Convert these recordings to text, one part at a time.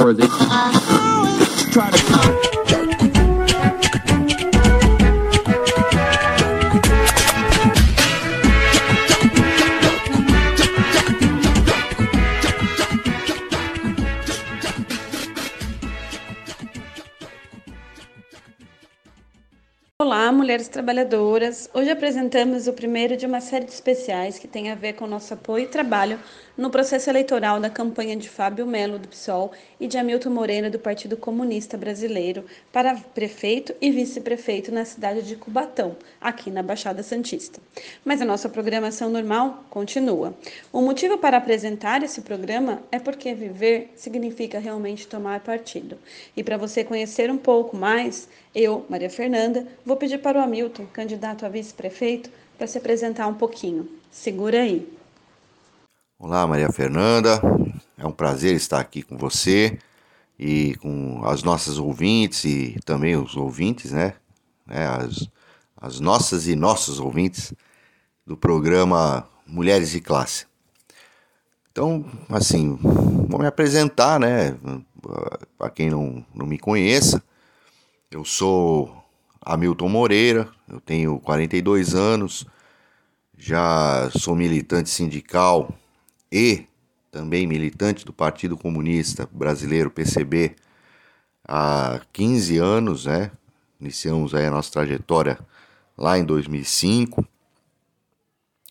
trustworthy. Try to. Olá, mulheres trabalhadoras! Hoje apresentamos o primeiro de uma série de especiais que tem a ver com nosso apoio e trabalho no processo eleitoral da campanha de Fábio Melo, do PSOL, e de Hamilton Moreira, do Partido Comunista Brasileiro, para prefeito e vice-prefeito na cidade de Cubatão, aqui na Baixada Santista. Mas a nossa programação normal continua. O motivo para apresentar esse programa é porque viver significa realmente tomar partido. E para você conhecer um pouco mais, eu, Maria Fernanda, vou pedir para o Hamilton, candidato a vice-prefeito, para se apresentar um pouquinho. Segura aí. Olá, Maria Fernanda. É um prazer estar aqui com você e com as nossas ouvintes e também os ouvintes, né? É, as, as nossas e nossos ouvintes do programa Mulheres de Classe. Então, assim, vou me apresentar, né? Para quem não, não me conheça, eu sou Hamilton Moreira, eu tenho 42 anos, já sou militante sindical e também militante do Partido Comunista Brasileiro, PCB, há 15 anos, né? Iniciamos aí a nossa trajetória lá em 2005.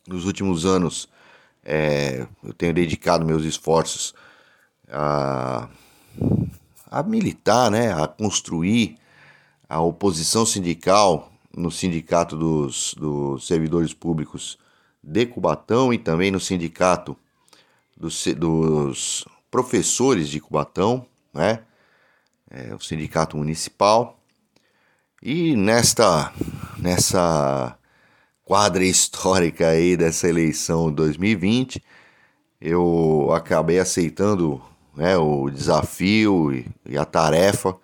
Nos últimos anos, é, eu tenho dedicado meus esforços a, a militar, né? A construir a oposição sindical no Sindicato dos, dos Servidores Públicos de Cubatão e também no Sindicato dos, dos Professores de Cubatão, né? É, o Sindicato Municipal. E nesta, nessa quadra histórica aí dessa eleição 2020, eu acabei aceitando né, o desafio e, e a tarefa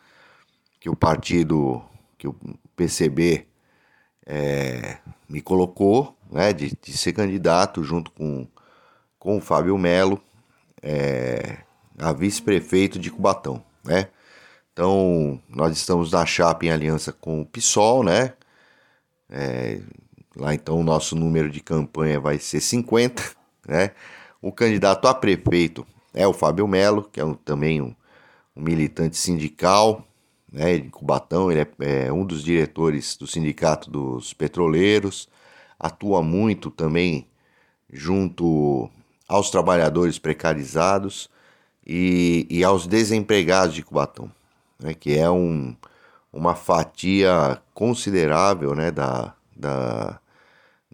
que o partido, que o PCB é, me colocou, né, de, de, ser candidato junto com, com o Fábio Melo é, a vice-prefeito de Cubatão, né. Então, nós estamos na chapa em aliança com o PSOL, né, é, lá então o nosso número de campanha vai ser 50, né, o candidato a prefeito é o Fábio Melo, que é um, também um, um militante sindical, né, em Cubatão, ele é, é, um dos diretores do Sindicato dos Petroleiros, atua muito também junto aos trabalhadores precarizados e, e aos desempregados de Cubatão, né, que é um, uma fatia considerável né, da, da,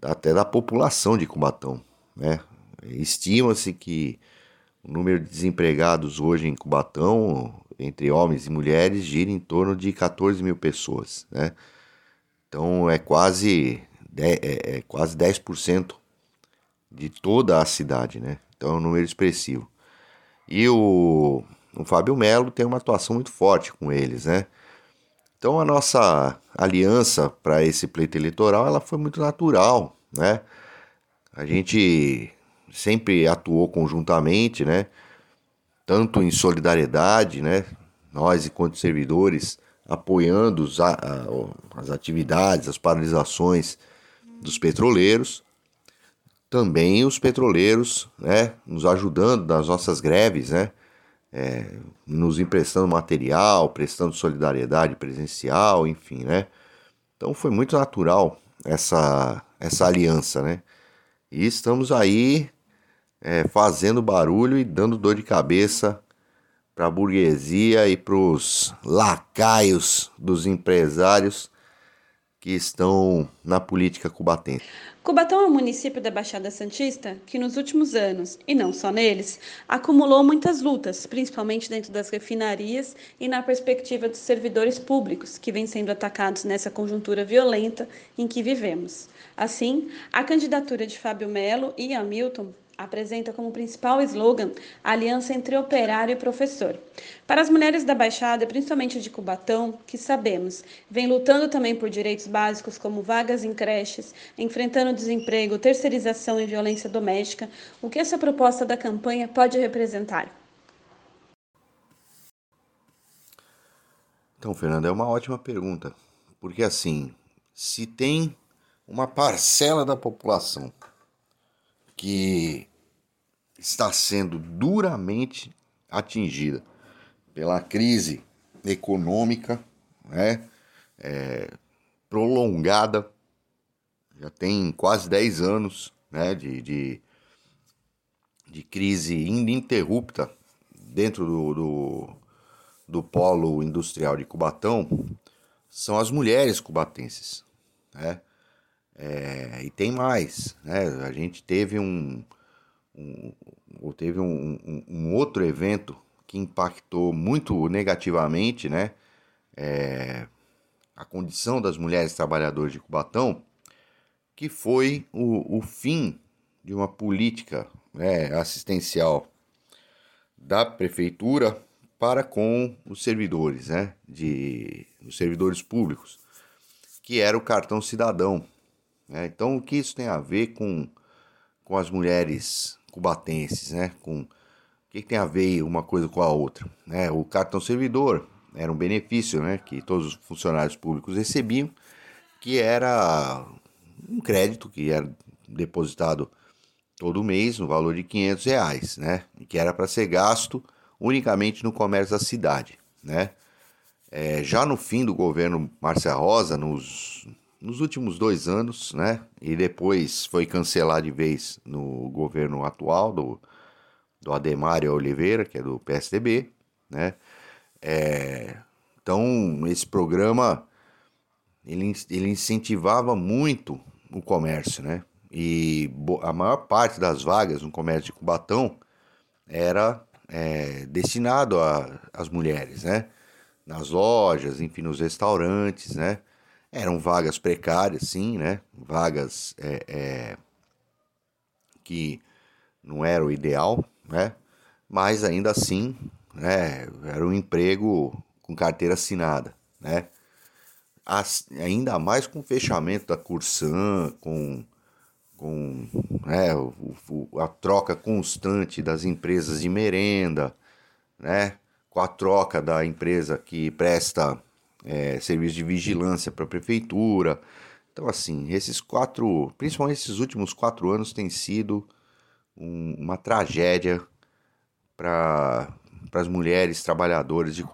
até da população de Cubatão. Né? Estima-se que o número de desempregados hoje em Cubatão entre homens e mulheres gira em torno de 14 mil pessoas, né? Então é quase, é, é quase 10% de toda a cidade, né? Então é um número expressivo. E o, o Fábio Melo tem uma atuação muito forte com eles, né? Então a nossa aliança para esse pleito eleitoral ela foi muito natural, né? A gente sempre atuou conjuntamente, né? Tanto em solidariedade, né? Nós, enquanto servidores, apoiando os, a, a, as atividades, as paralisações dos petroleiros, também os petroleiros, né? Nos ajudando nas nossas greves, né? É, nos emprestando material, prestando solidariedade presencial, enfim, né? Então foi muito natural essa, essa aliança, né? E estamos aí é, fazendo barulho e dando dor de cabeça para a burguesia e para os lacaios dos empresários que estão na política cubatense. Cubatão é um município da Baixada Santista que, nos últimos anos, e não só neles, acumulou muitas lutas, principalmente dentro das refinarias e na perspectiva dos servidores públicos, que vêm sendo atacados nessa conjuntura violenta em que vivemos. Assim, a candidatura de Fábio Melo e Hamilton apresenta como principal slogan a aliança entre operário e professor. Para as mulheres da Baixada, principalmente de Cubatão, que sabemos, vem lutando também por direitos básicos como vagas em creches, enfrentando desemprego, terceirização e violência doméstica, o que essa proposta da campanha pode representar? Então, Fernando, é uma ótima pergunta, porque assim, se tem uma parcela da população que está sendo duramente atingida pela crise econômica, né, é, prolongada, já tem quase 10 anos né, de, de, de crise ininterrupta dentro do, do, do polo industrial de Cubatão, são as mulheres cubatenses. Né? É, e tem mais, né? A gente teve um, um teve um, um, um, outro evento que impactou muito negativamente, né? É, a condição das mulheres trabalhadoras de Cubatão, que foi o, o fim de uma política né, assistencial da prefeitura para com os servidores, né, de os servidores públicos, que era o cartão cidadão. Né? Então, o que isso tem a ver com, com as mulheres cubatenses, né? Com o que, tem a ver uma coisa com a outra, né? O cartão servidor era um benefício, né, que todos os funcionários públicos recebiam, que era um crédito que era depositado todo mês no valor de 500 reais, né, e que era para ser gasto unicamente no comércio da cidade, né. É, já no fim do governo Márcia Rosa, nos, nos últimos dois anos, né, e depois foi cancelado de vez no governo atual do, do Ademário Oliveira, que é do PSDB, né, é, então, esse programa ele, ele incentivava muito o comércio, né? E a maior parte das vagas no comércio de Cubatão era é, destinado às mulheres, né? Nas lojas, enfim, nos restaurantes, né? Eram vagas precárias, sim, né? Vagas é, é, que não era o ideal, né? Mas ainda assim né? Era um emprego com carteira assinada, né? As, ainda mais com o fechamento da Cursan, com, com né, o, o, a troca constante das empresas de merenda, né? Com a troca da empresa que presta é, serviço de vigilância para a prefeitura. Então, assim, esses quatro, principalmente esses últimos quatro anos, tem sido um, uma tragédia para as mulheres trabalhadoras de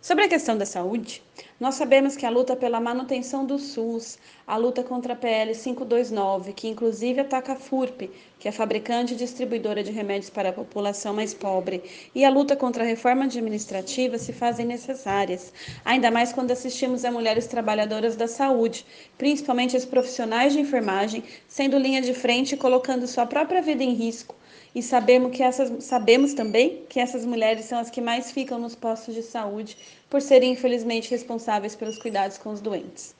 Sobre a questão da saúde, nós sabemos que a luta pela manutenção do SUS, a luta contra a PL 529, que inclusive ataca a FURP, que é fabricante e distribuidora de remédios para a população mais pobre, e a luta contra a reforma administrativa se fazem necessárias, ainda mais quando assistimos a mulheres trabalhadoras da saúde, principalmente as profissionais de enfermagem, sendo linha de frente e colocando sua própria vida em risco e sabemos, que essas, sabemos também que essas mulheres são as que mais ficam nos postos de saúde por serem infelizmente responsáveis pelos cuidados com os doentes.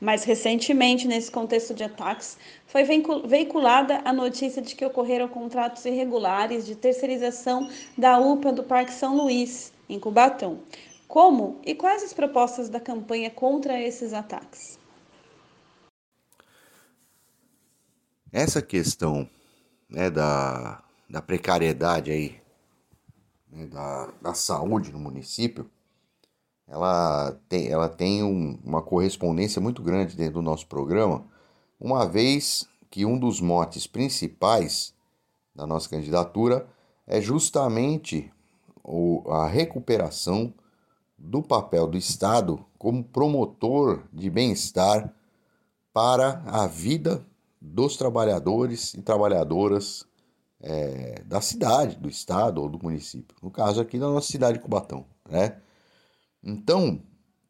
Mais recentemente, nesse contexto de ataques, foi veiculada a notícia de que ocorreram contratos irregulares de terceirização da UPA do Parque São Luís, em Cubatão. Como e quais as propostas da campanha contra esses ataques? Essa questão né, da, da precariedade aí, né, da, da saúde no município, ela tem, ela tem um, uma correspondência muito grande dentro do nosso programa, uma vez que um dos motes principais da nossa candidatura é justamente o, a recuperação do papel do Estado como promotor de bem-estar para a vida dos trabalhadores e trabalhadoras é, da cidade, do estado ou do município. No caso aqui da nossa cidade de Cubatão, né? Então,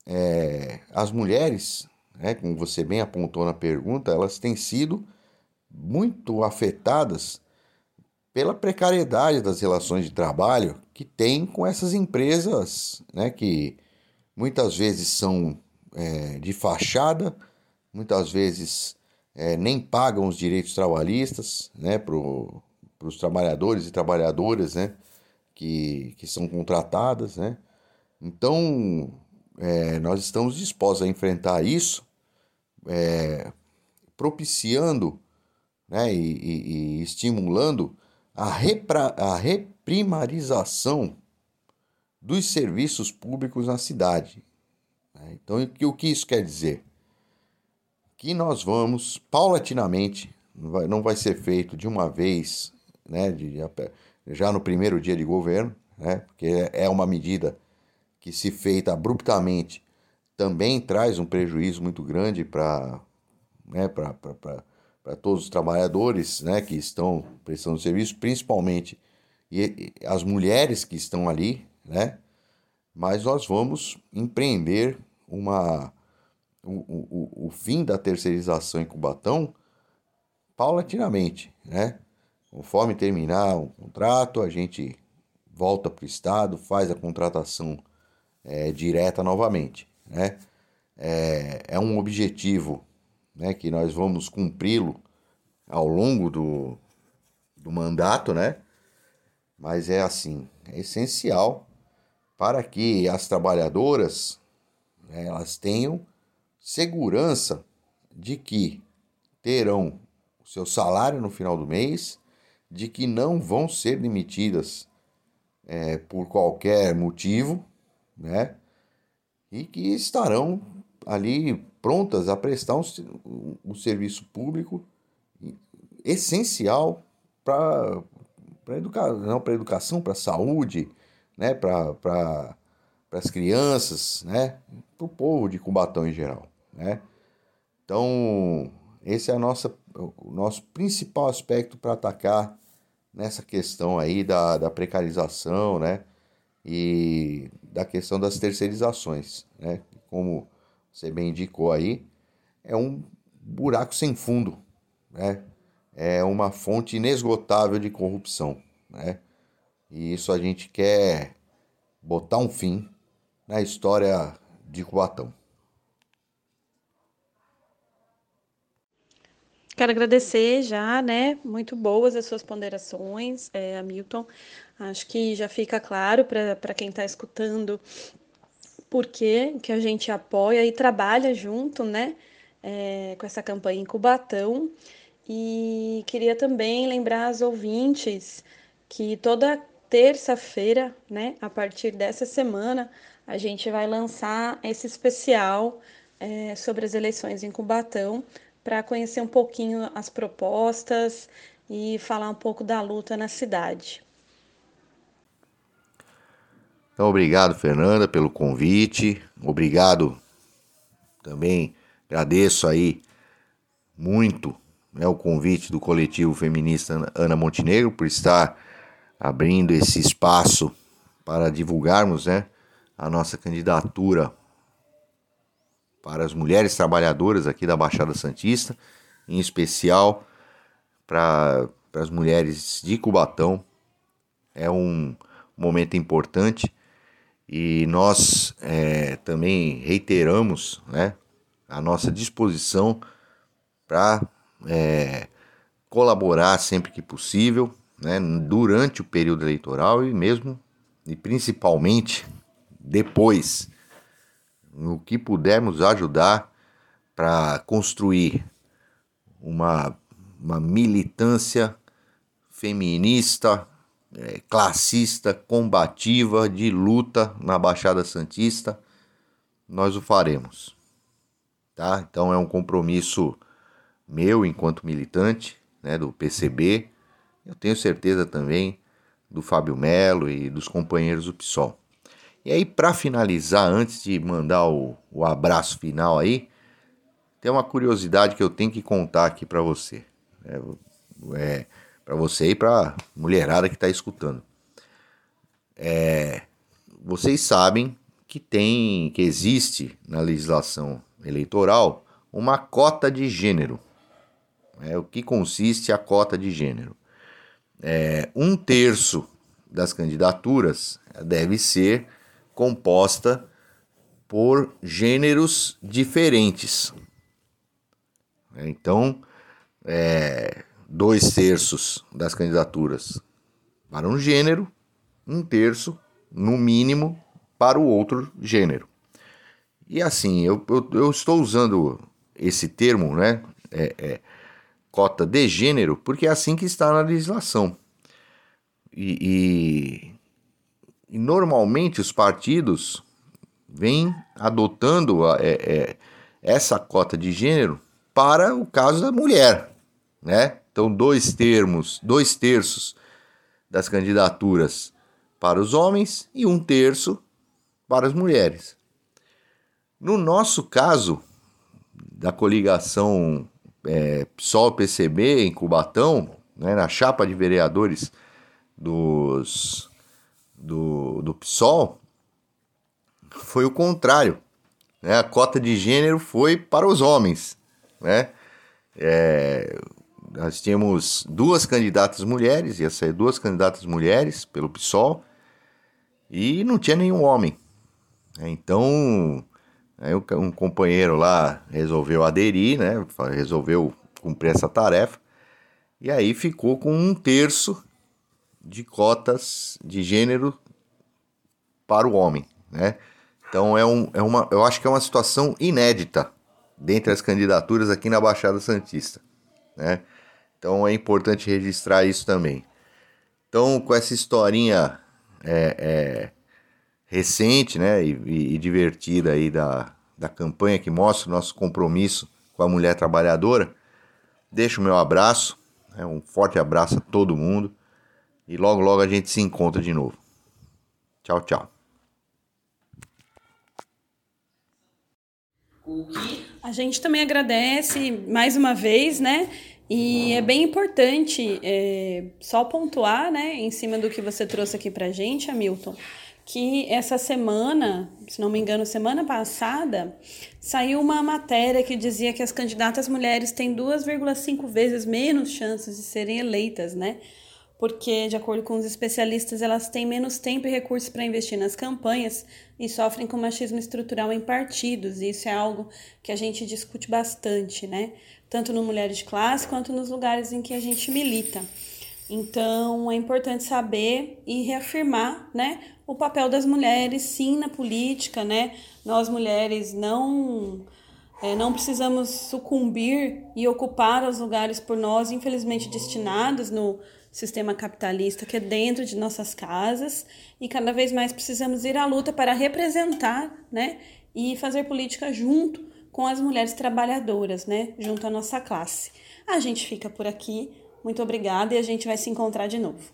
é, as mulheres, né, como você bem apontou na pergunta, elas têm sido muito afetadas pela precariedade das relações de trabalho que tem com essas empresas, né, que muitas vezes são é, de fachada, muitas vezes é, nem pagam os direitos trabalhistas né, os trabalhadores e trabalhadoras né, que, que são contratadas. Né? Então, é, nós estamos dispostos a enfrentar isso, é, propiciando né, e, e, e estimulando a, repra, a reprimarização dos serviços públicos na cidade. Né? Então, o que isso quer dizer? Que nós vamos, paulatinamente, não vai, não vai ser feito de uma vez, né, de, já no primeiro dia de governo, né, porque é uma medida que, se feita abruptamente, também traz um prejuízo muito grande para né, todos os trabalhadores né, que estão prestando serviço, principalmente e, e as mulheres que estão ali, né? Mas nós vamos empreender uma o, o, o fim da terceirização em Cubatão paulatinamente, né? Conforme terminar o contrato, a gente volta para o Estado, faz a contratação é, direta novamente, né? É, é um objetivo né, que nós vamos cumpri-lo ao longo do, do mandato, né? Mas é assim, é essencial para que as trabalhadoras né, elas tenham segurança de que terão o seu salário no final do mês, de que não vão ser demitidas é, por qualquer motivo, né? E que estarão ali prontas a prestar um, um serviço público essencial para para educa não para educação, para saúde, né, para pra, as crianças, né, para o povo de Cubatão em geral, né. Então esse é a nossa, o nosso principal aspecto para atacar nessa questão aí da, da precarização, né, e da questão das terceirizações, né, como você bem indicou aí, é um buraco sem fundo, né? É uma fonte inesgotável de corrupção, né? E isso a gente quer botar um fim na história de Cubatão. Quero agradecer já, né? Muito boas as suas ponderações, é, Hamilton. Acho que já fica claro para quem está escutando por que a gente apoia e trabalha junto, né? É, com essa campanha em Cubatão. E queria também lembrar as ouvintes que toda terça-feira, né, a partir dessa semana, a gente vai lançar esse especial é, sobre as eleições em Cubatão para conhecer um pouquinho as propostas e falar um pouco da luta na cidade. Então, obrigado, Fernanda, pelo convite. Obrigado também, agradeço aí muito né, o convite do coletivo feminista Ana Montenegro por estar abrindo esse espaço para divulgarmos né, a nossa candidatura para as mulheres trabalhadoras aqui da Baixada Santista, em especial para, as mulheres de Cubatão. É um momento importante e nós é, também reiteramos né, a nossa disposição para é, colaborar sempre que possível, né, durante o período eleitoral e mesmo e principalmente depois, no que pudermos ajudar para construir uma, uma militância feminista é, classista, combativa, de luta na Baixada Santista, nós o faremos. Tá? Então é um compromisso meu enquanto militante né, do PCB, eu tenho certeza também do Fábio Melo e dos companheiros do PSOL. E aí, para finalizar, antes de mandar o, o abraço final aí, tem uma curiosidade que eu tenho que contar aqui para você. É, é, para você e para mulherada que está escutando. É, vocês sabem que tem, que existe na legislação eleitoral uma cota de gênero. É, o que consiste a cota de gênero? É, um terço das candidaturas deve ser composta por gêneros diferentes. Então, é, dois terços das candidaturas para um gênero, um terço, no mínimo, para o outro gênero. E assim, eu, eu, eu estou usando esse termo, né? É, é, cota de gênero, porque é assim que está na legislação. E, e, e normalmente os partidos vem adotando é, é, essa cota de gênero para o caso da mulher, né? Então, dois termos, dois terços das candidaturas para os homens e um terço para as mulheres. No nosso caso, da coligação é, PSOL-PCB em Cubatão, né, na chapa de vereadores dos, do, do PSOL, foi o contrário. Né? A cota de gênero foi para os homens. Né? É, nós tínhamos duas candidatas mulheres, ia sair duas candidatas mulheres pelo PSOL, e não tinha nenhum homem. Então, aí um companheiro lá resolveu aderir, né? resolveu cumprir essa tarefa, e aí ficou com um terço de cotas de gênero para o homem. Né? Então, é, um, é uma, eu acho que é uma situação inédita dentre as candidaturas aqui na Baixada Santista. Né? Então é importante registrar isso também. Então, com essa historinha é, é, recente né, e, e, divertida aí da, da campanha que mostra o nosso compromisso com a mulher trabalhadora, deixo o meu abraço, né, um forte abraço a todo mundo e logo logo a gente se encontra de novo. Tchau, tchau. A gente também agradece mais uma vez, né? E é bem importante é, só pontuar, né, em cima do que você trouxe aqui pra gente, Hamilton, que essa semana, se não me engano, semana passada, saiu uma matéria que dizia que as candidatas mulheres têm 2,5 vezes menos chances de serem eleitas, né? Porque, de acordo com os especialistas, elas têm menos tempo e recursos para investir nas campanhas e sofrem com machismo estrutural em partidos. E isso é algo que a gente discute bastante, né? Tanto no Mulheres de Classe quanto nos lugares em que a gente milita. Então, é importante saber e reafirmar, né, o papel das mulheres, sim, na política, né? Nós mulheres não é, não precisamos sucumbir e ocupar os lugares por nós, infelizmente, destinados no sistema capitalista que é dentro de nossas casas e cada vez mais precisamos ir à luta para representar, né, e fazer política junto com as mulheres trabalhadoras, né, junto à nossa classe. A gente fica por aqui. Muito obrigada e a gente vai se encontrar de novo.